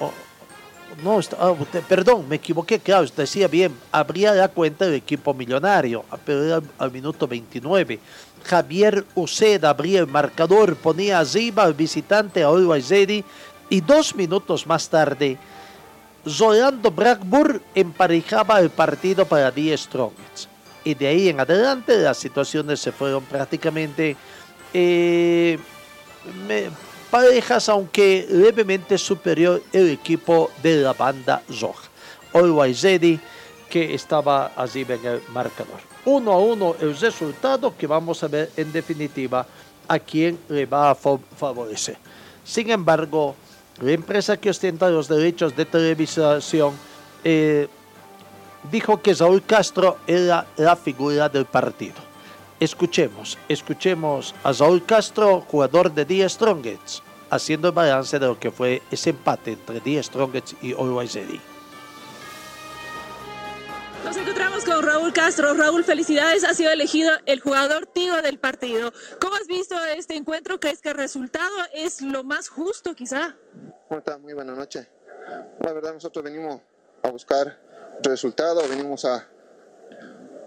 no, está- ah, perdón, me equivoqué, claro, usted decía bien, abría la cuenta del equipo millonario, ah, pero al, minuto 29. Javier Uceda abría el marcador, ponía arriba al visitante a Always y dos minutos más tarde, Rolando Blackburn emparejaba el partido para Die Strongets. Y de ahí en adelante las situaciones se fueron prácticamente eh, me- parejas, aunque levemente superior el equipo de la banda roja. Always que estaba arriba en el marcador. Uno a uno el resultado que vamos a ver en definitiva a quién le va a fa- favorecer. Sin embargo, la empresa que ostenta los derechos de televisación eh, dijo que Saúl Castro era la figura del partido. Escuchemos, escuchemos a Saúl Castro, jugador de Die Strongets, haciendo el balance de lo que fue ese empate entre Die Strongets y Always. Nos encontramos con Raúl Castro. Raúl, felicidades, ha sido elegido el jugador tío del partido. ¿Cómo has visto este encuentro? ¿Crees que el resultado es lo más justo quizá? ¿Cómo está? Muy buena noche. La verdad, nosotros venimos a buscar resultados, venimos a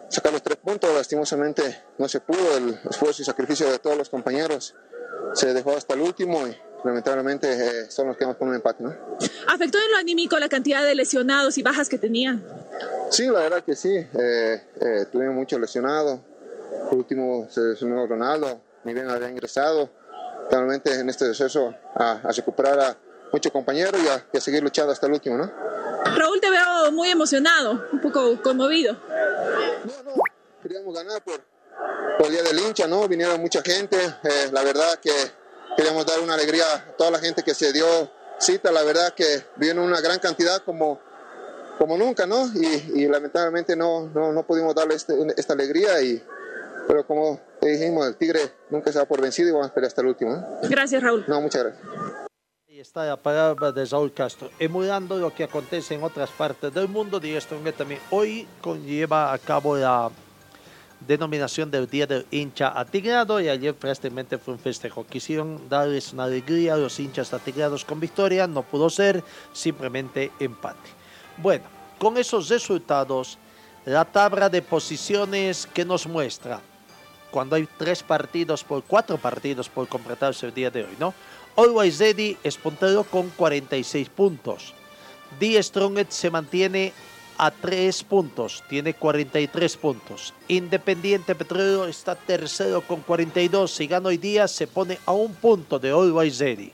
sacar los tres puntos. Lastimosamente no se pudo, el esfuerzo y sacrificio de todos los compañeros se dejó hasta el último y lamentablemente eh, son los que con un empate. ¿no? ¿Afectó en lo anímico la cantidad de lesionados y bajas que tenían? Sí, la verdad que sí. Eh, eh, tuvimos muchos lesionados. Por último se lesionó Ronaldo, ni bien había ingresado. Realmente en este proceso a, a recuperar a muchos compañeros y a, y a seguir luchando hasta el último, ¿no? Raúl, te veo muy emocionado, un poco conmovido. Queríamos ganar por, por el día del hincha, ¿no? Vinieron mucha gente. eh, la verdad que queríamos dar una alegría a toda la gente que se dio cita. La verdad que vino una gran cantidad como, como nunca, ¿no? Y, y lamentablemente no, no, no pudimos darle este- esta alegría. Y, pero como te dijimos, el Tigre nunca se da por vencido y vamos a pelear hasta el último. ¿no? Gracias, Raúl. No, muchas gracias. Está la palabra de Saúl Castro, emulando lo que acontece en otras partes del mundo. Strongets también hoy conlleva a cabo la denominación del Día del Hincha Atigrado y ayer prácticamente fue un festejo. Quisieron darles una alegría a los hinchas atigrados con victoria, no pudo ser, simplemente empate. Bueno, con esos resultados, la tabla de posiciones que nos muestra cuando hay tres partidos por cuatro partidos por completarse el día de hoy, ¿no? Always Ready es puntero con 46 puntos. Die Strongest se mantiene a 3 puntos, tiene 43 puntos. Independiente Petrolero está tercero con 42. Si gana hoy día, se pone a un punto de Always Ready.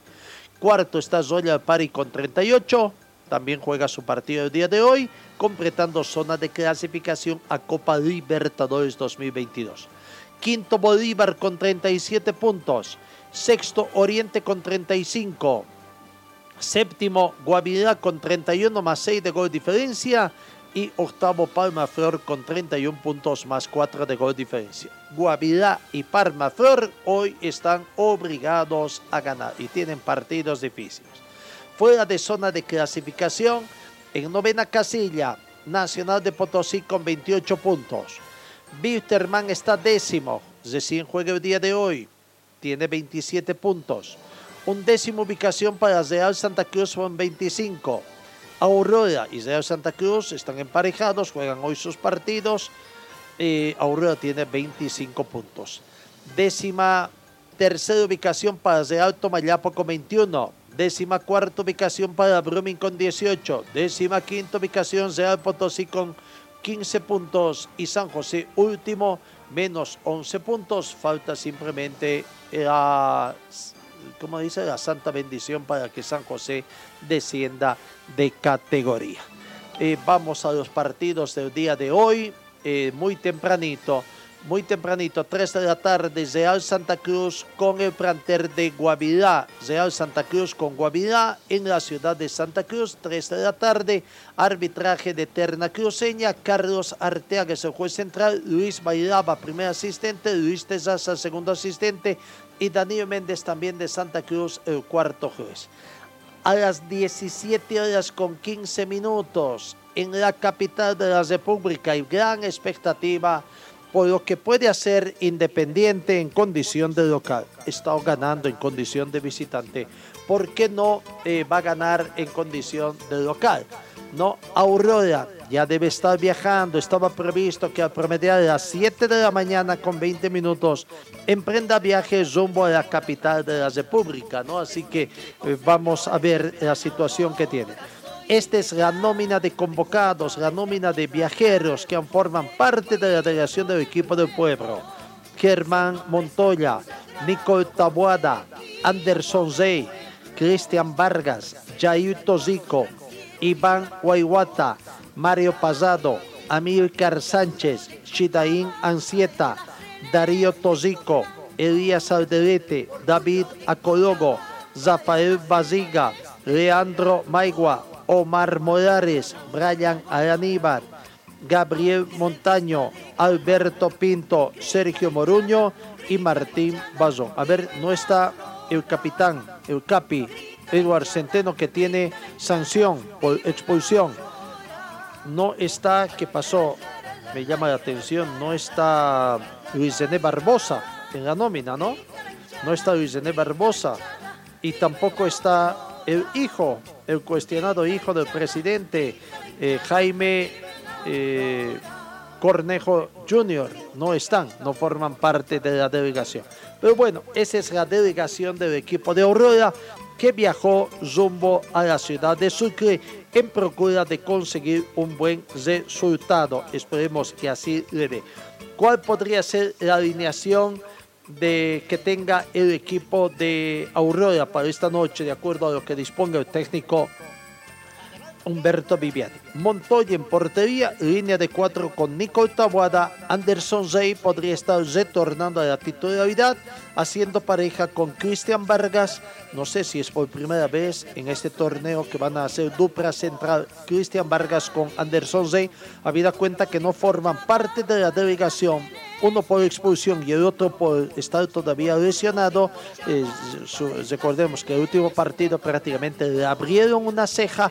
Cuarto está Royal Party con 38. También juega su partido el día de hoy, completando zona de clasificación a Copa Libertadores 2022. Quinto Bolívar con 37 puntos. Sexto Oriente con 35. Séptimo Guavirá con 31 más 6 de gol diferencia. Y octavo Palma Flor con 31 puntos más 4 de gol diferencia. Guavirá y Palma Flor hoy están obligados a ganar y tienen partidos difíciles. Fuera de zona de clasificación, en novena casilla, Nacional de Potosí con 28 puntos. Bitterman está décimo, recién juega el día de hoy, tiene 27 puntos. Undécima ubicación para Real Santa Cruz con 25. Aurora y Real Santa Cruz están emparejados, juegan hoy sus partidos. Eh, Aurora tiene 25 puntos. Décima tercera ubicación para Real Tomayapo con 21. Décima cuarta ubicación para Brumming con 18. Décima quinta ubicación Real Potosí con 15 puntos. Y San José último, menos 11 puntos. Falta simplemente la, como dice, la santa bendición para que San José descienda de categoría. Eh, vamos a los partidos del día de hoy, eh, muy tempranito muy tempranito, 3 de la tarde, Real Santa Cruz con el planter de Guavirá. Real Santa Cruz con Guavirá en la ciudad de Santa Cruz, 3 de la tarde, arbitraje de Terna Cruceña, Carlos Arteaga es el juez central, Luis Bailaba, primer asistente, Luis Tezaza, segundo asistente, y Danilo Méndez también de Santa Cruz, el cuarto juez. A las 17 horas con 15 minutos, en la capital de la República, hay gran expectativa por lo que puede hacer Independiente en condición de local. Está ganando en condición de visitante. ¿Por qué no eh, va a ganar en condición de local? No, Aurora ya debe estar viajando. Estaba previsto que al promediar a las 7 de la mañana con 20 minutos emprenda viaje rumbo a la capital de la República, ¿no? Así que eh, vamos a ver la situación que tiene. Esta es la nómina de convocados, la nómina de viajeros que forman parte de la delegación del equipo del pueblo. Germán Montoya, Nicole Tabuada, Anderson Zey, Cristian Vargas, Jair Tozico, Iván Guayuata, Mario Pasado, Amílcar Sánchez, Shidaín Ansieta, Darío Tozico, Elías Alderete, David Acologo, Zafael Baziga, Leandro Maigua, Omar Morales, Brian Araníbar, Gabriel Montaño, Alberto Pinto, Sergio Moruño y Martín Bazón. A ver, no está el capitán, el capi, Eduard Centeno, que tiene sanción por expulsión. No está, ¿qué pasó? Me llama la atención, no está Luis René Barbosa en la nómina, ¿no? No está Luis René Barbosa y tampoco está el hijo, el cuestionado hijo del presidente eh, Jaime eh, Cornejo Jr. no están, no forman parte de la delegación. Pero bueno, esa es la delegación del equipo de Aurora que viajó rumbo a la ciudad de Sucre en procura de conseguir un buen resultado. Esperemos que así le dé. ¿Cuál podría ser la alineación? De que tenga el equipo de Aurora para esta noche, de acuerdo a lo que disponga el técnico Humberto Viviani. Montoya en portería, línea de cuatro con Nico Tabuada. Anderson Zey podría estar retornando a la titularidad, haciendo pareja con Cristian Vargas. No sé si es por primera vez en este torneo que van a hacer dupla central Cristian Vargas con Anderson Zey, habida cuenta que no forman parte de la delegación uno por expulsión y el otro por estar todavía lesionado. Eh, recordemos que el último partido prácticamente le abrieron una ceja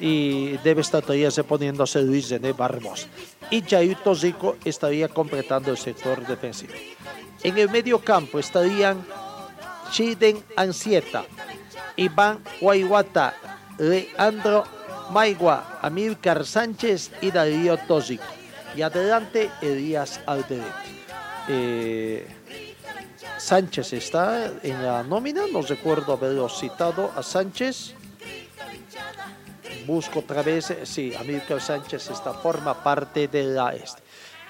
y debe estar todavía reponiéndose Luis René Barbosa. Y Jair Tozico estaría completando el sector defensivo. En el medio campo estarían Chiden Ansieta, Iván Guayuata, Leandro Maigua, Amílcar Sánchez y Darío Y adelante Elías Alderete. Eh, Sánchez está en la nómina, no recuerdo haberlo citado a Sánchez busco otra vez, eh, sí, Amílcar Sánchez esta forma parte de la este.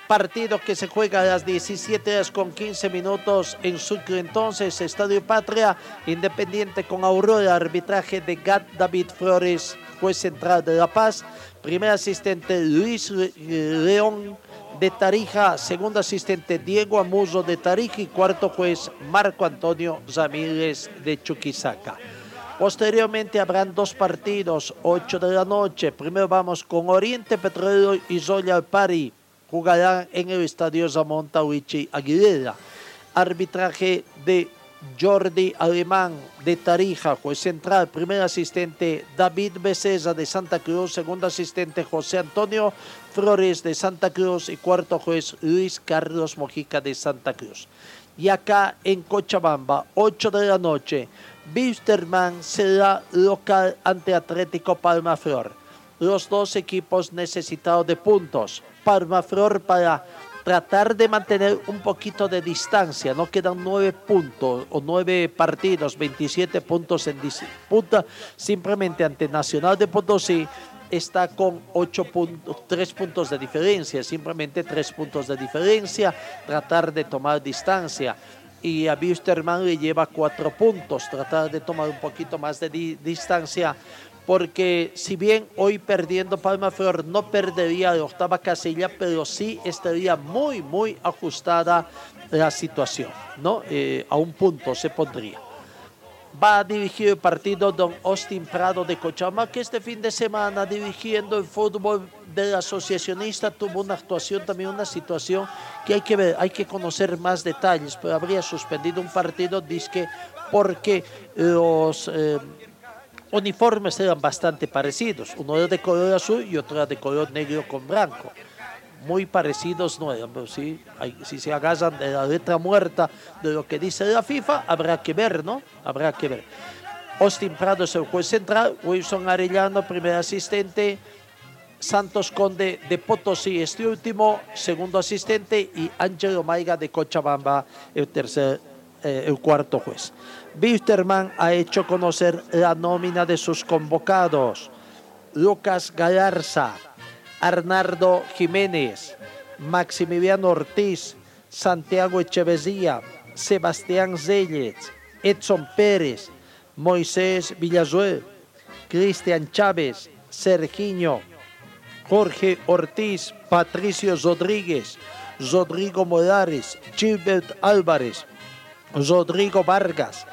Partido que se juega a las 17 horas con 15 minutos en Sucre entonces, Estadio Patria, Independiente con Aurora, arbitraje de Gat David Flores, juez central de La Paz, primer asistente Luis León de Tarija, segundo asistente Diego Amuso de Tarija y cuarto juez Marco Antonio Ramírez de Chuquisaca. Posteriormente habrán dos partidos, 8 de la noche. Primero vamos con Oriente Petrolero y Zoya Pari. Jugarán en el estadio Zamonta Huichi Aguilera. Arbitraje de Jordi Alemán de Tarija, juez central, primer asistente David Becesa de Santa Cruz, segundo asistente José Antonio Flores de Santa Cruz y cuarto juez Luis Carlos Mojica de Santa Cruz. Y acá en Cochabamba, 8 de la noche, Bisterman será local ante Atlético Palmaflor. Los dos equipos necesitados de puntos. Palmaflor para tratar de mantener un poquito de distancia. No quedan nueve puntos o nueve partidos, 27 puntos en disputa. Simplemente ante Nacional de Potosí está con ocho puntos, tres puntos de diferencia, simplemente tres puntos de diferencia. Tratar de tomar distancia. Y a Wisterman le lleva cuatro puntos. Tratar de tomar un poquito más de distancia porque si bien hoy perdiendo Palma Flor no perdería la octava casilla, pero sí estaría muy, muy ajustada la situación, ¿no? Eh, a un punto se pondría. Va a dirigir el partido don Austin Prado de Cochabamba, que este fin de semana dirigiendo el fútbol del asociacionista tuvo una actuación, también una situación que hay que ver, hay que conocer más detalles, pero habría suspendido un partido, dice porque los... Eh, uniformes eran bastante parecidos. Uno era de color azul y otro era de color negro con blanco. Muy parecidos no pero sí, si se agarran de la letra muerta de lo que dice la FIFA, habrá que ver, ¿no? Habrá que ver. Austin Prado es el juez central, Wilson Arellano, primer asistente, Santos Conde de Potosí, este último, segundo asistente, y Ángelo Maiga de Cochabamba, el tercer, eh, el cuarto juez. Wisterman ha hecho conocer la nómina de sus convocados. Lucas Galarza, Arnardo Jiménez, Maximiliano Ortiz, Santiago Echeverría, Sebastián Zeyes, Edson Pérez, Moisés Villazuel, Cristian Chávez, Sergiño, Jorge Ortiz, Patricio Rodríguez, Rodrigo Morales, Gilbert Álvarez, Rodrigo Vargas,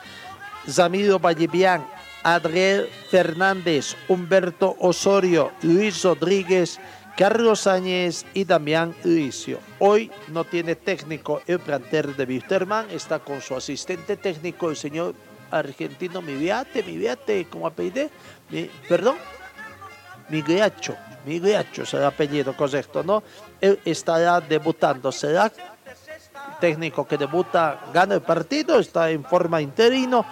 Zamiro Vallebián, Adriel Fernández, Humberto Osorio, Luis Rodríguez, Carlos Sáñez y Damián Luicio. Hoy no tiene técnico el planter de Wisterman, está con su asistente técnico, el señor argentino Miviate, Miviate, como apellido, perdón, Migliacho, Migliacho será el apellido correcto, ¿no? Él estará debutando, será técnico que debuta, gana el partido, está en forma interino,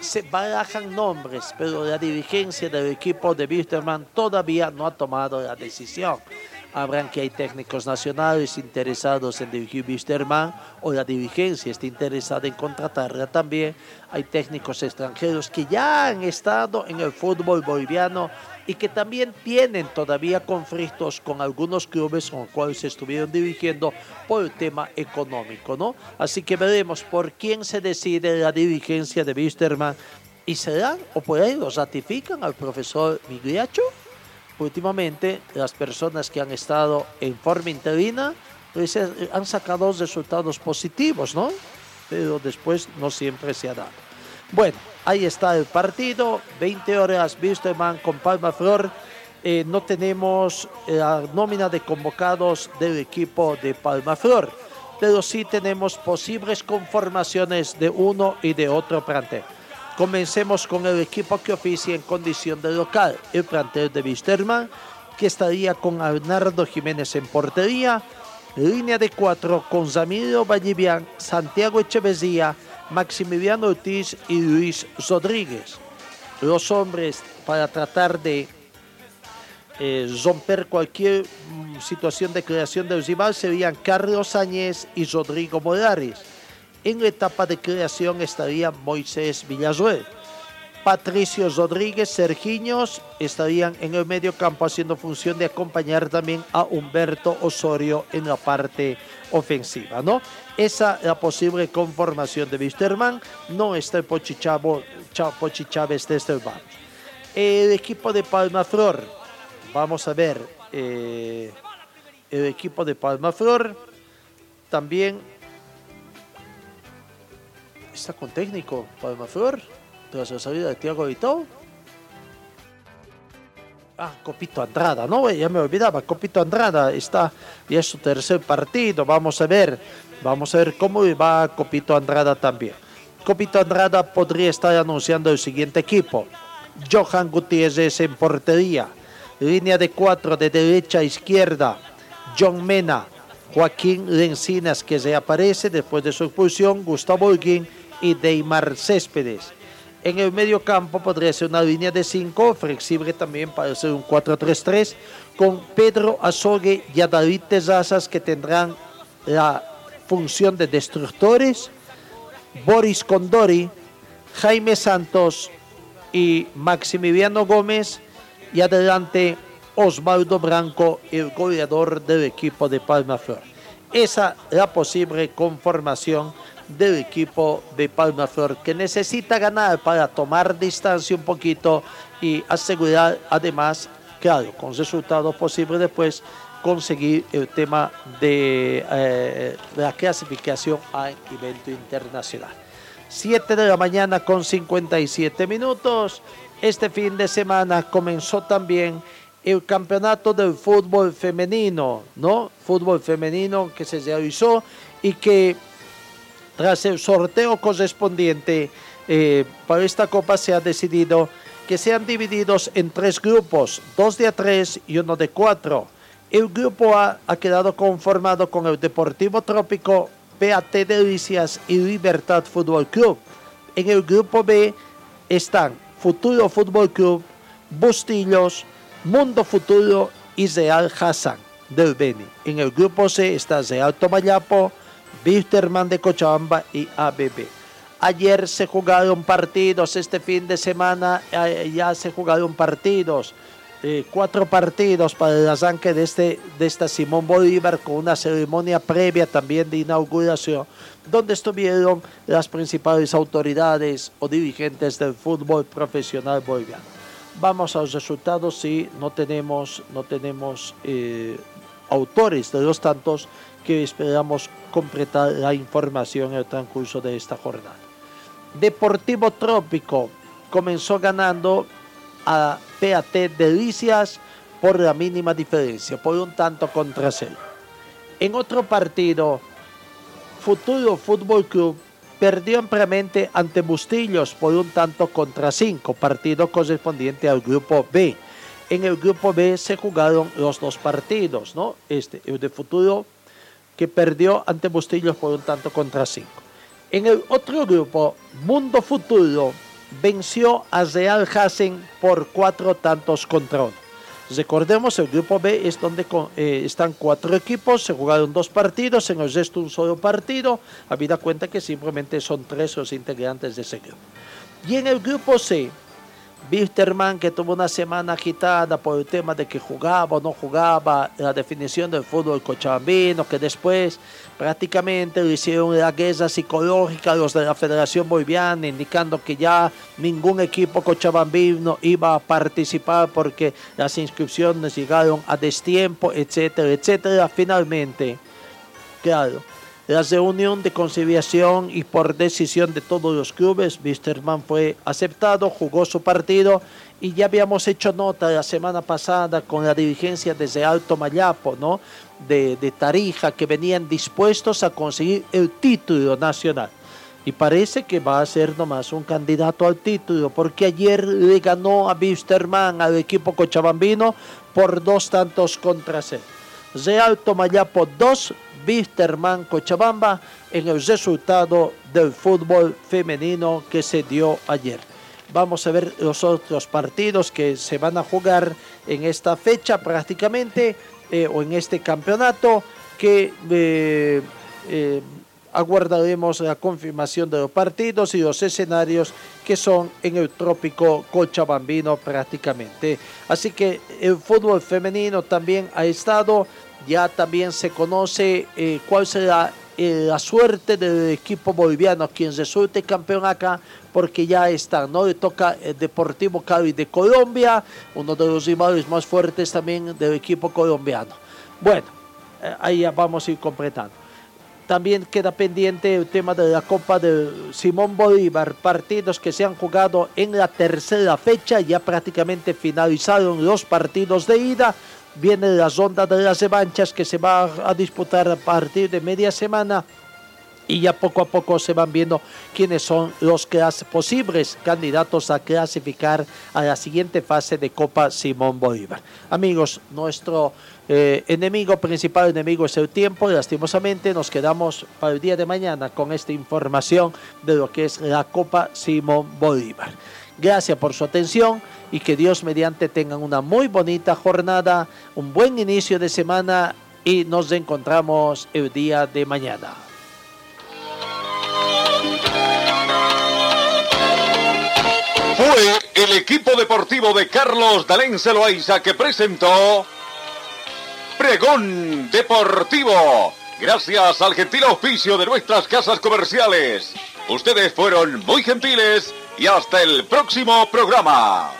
se barajan nombres, pero la dirigencia del equipo de Wisterman todavía no ha tomado la decisión. Habrán que hay técnicos nacionales interesados en dirigir Wisterman o la dirigencia está interesada en contratarla también. Hay técnicos extranjeros que ya han estado en el fútbol boliviano y que también tienen todavía conflictos con algunos clubes con los cuales se estuvieron dirigiendo por el tema económico, ¿no? Así que veremos por quién se decide la dirigencia de Wisterman y serán o por ahí lo ratifican al profesor Migliacho. Últimamente las personas que han estado en forma interina pues, eh, han sacado resultados positivos, ¿no? Pero después no siempre se ha dado. Bueno, ahí está el partido, 20 horas Wisterman con Palma Flor. Eh, no tenemos eh, la nómina de convocados del equipo de Palma Flor, pero sí tenemos posibles conformaciones de uno y de otro plantel. Comencemos con el equipo que oficia en condición de local, el plantel de Wisterman, que estaría con Arnardo Jiménez en portería, línea de cuatro con Zamiro Vallivian, Santiago Echeverría, Maximiliano Ortiz y Luis Rodríguez. Los hombres para tratar de eh, romper cualquier mm, situación de creación del rival serían Carlos Sáñez y Rodrigo Morales. En la etapa de creación estaría Moisés Villazuel. Patricio Rodríguez, Sergiños estarían en el medio campo haciendo función de acompañar también a Humberto Osorio en la parte ofensiva, ¿no? Esa es la posible conformación de Wisterman, no está el Pochi, Pochi Chávez desde el bar. El equipo de Palma Flor, vamos a ver, eh, el equipo de Palma Flor también está con técnico Palma Flor tras la salida de Tiago Vitao. Ah, Copito Andrada, no, ya me olvidaba, Copito Andrada está, y es su tercer partido, vamos a ver, vamos a ver cómo va Copito Andrada también. Copito Andrada podría estar anunciando el siguiente equipo. Johan Gutiérrez en portería, línea de cuatro de derecha a izquierda, John Mena, Joaquín Lencinas que reaparece después de su expulsión, Gustavo Holguín y Deimar Céspedes. En el medio campo podría ser una línea de 5, flexible también para ser un 4-3-3, con Pedro Azogue y David Tezazas que tendrán la función de destructores, Boris Condori, Jaime Santos y Maximiliano Gómez y adelante Osvaldo Branco, el goleador del equipo de Palma Flor. Esa es la posible conformación del equipo de Palma Flor que necesita ganar para tomar distancia un poquito y asegurar además, claro, con resultados posibles después, conseguir el tema de eh, la clasificación a evento internacional. 7 de la mañana con 57 minutos. Este fin de semana comenzó también el campeonato del fútbol femenino, ¿no? Fútbol femenino que se realizó y que tras el sorteo correspondiente eh, para esta copa se ha decidido que sean divididos en tres grupos, dos de a tres y uno de cuatro. El grupo A ha quedado conformado con el Deportivo Trópico, PAT Delicias y Libertad Fútbol Club. En el grupo B están Futuro Fútbol Club, Bustillos, Mundo Futuro y Real Hassan del Beni. En el grupo C está Real Tomayapo, Wisterman de Cochabamba y ABB. Ayer se jugaron partidos, este fin de semana eh, ya se jugaron partidos. Eh, cuatro partidos para el arranque de, este, de esta Simón Bolívar con una ceremonia previa también de inauguración, donde estuvieron las principales autoridades o dirigentes del fútbol profesional boliviano. Vamos a los resultados si no tenemos, no tenemos eh, autores de los tantos que esperamos completar la información en el transcurso de esta jornada. Deportivo Trópico comenzó ganando a PAT Delicias por la mínima diferencia, por un tanto contra cero. En otro partido, Futuro Fútbol Club perdió ampliamente ante Bustillos por un tanto contra cinco, partido correspondiente al grupo B. En el grupo B se jugaron los dos partidos, ¿no? Este, el de Futuro que perdió ante Bustillos por un tanto contra cinco. En el otro grupo, Mundo Futuro venció a Real Hasen por cuatro tantos contra uno. Recordemos, el grupo B es donde eh, están cuatro equipos, se jugaron dos partidos, en el resto un solo partido, habida cuenta que simplemente son tres los integrantes de ese grupo. Y en el grupo C, Wisterman, que tuvo una semana agitada por el tema de que jugaba o no jugaba, la definición del fútbol cochabambino, que después prácticamente le hicieron la guerra psicológica a los de la Federación Boliviana, indicando que ya ningún equipo cochabambino iba a participar porque las inscripciones llegaron a destiempo, etcétera, etcétera. Finalmente, claro la reunión de conciliación y por decisión de todos los clubes, Wisterman fue aceptado, jugó su partido y ya habíamos hecho nota la semana pasada con la dirigencia desde Alto Mayapo, ¿no? De, Tarija, que venían dispuestos a conseguir el título nacional. Y parece que va a ser nomás un candidato al título, porque ayer le ganó a Wisterman al equipo cochabambino por dos tantos contra cero. Real Tomayapo 2, Wisterman Cochabamba en el resultado del fútbol femenino que se dio ayer. Vamos a ver los otros partidos que se van a jugar en esta fecha prácticamente eh, o en este campeonato que eh, eh, aguardaremos la confirmación de los partidos y los escenarios que son en el trópico cochabambino prácticamente. Así que el fútbol femenino también ha estado ya también se conoce eh, cuál será eh, la suerte del equipo boliviano, quien resulte campeón acá, porque ya está, ¿no? Le toca el Deportivo Cali de Colombia, uno de los rivales más fuertes también del equipo colombiano. Bueno, eh, ahí ya vamos a ir completando. También queda pendiente el tema de la Copa de Simón Bolívar, partidos que se han jugado en la tercera fecha, ya prácticamente finalizaron los partidos de ida viene la ronda de las revanchas que se va a disputar a partir de media semana y ya poco a poco se van viendo quiénes son los posibles candidatos a clasificar a la siguiente fase de Copa Simón Bolívar. Amigos, nuestro eh, enemigo principal enemigo es el tiempo. Lastimosamente nos quedamos para el día de mañana con esta información de lo que es la Copa Simón Bolívar. Gracias por su atención y que Dios mediante tengan una muy bonita jornada, un buen inicio de semana y nos encontramos el día de mañana. Fue el equipo deportivo de Carlos Dalén Celoaiza que presentó Pregón Deportivo. Gracias al gentil auspicio de nuestras casas comerciales. Ustedes fueron muy gentiles y hasta el próximo programa.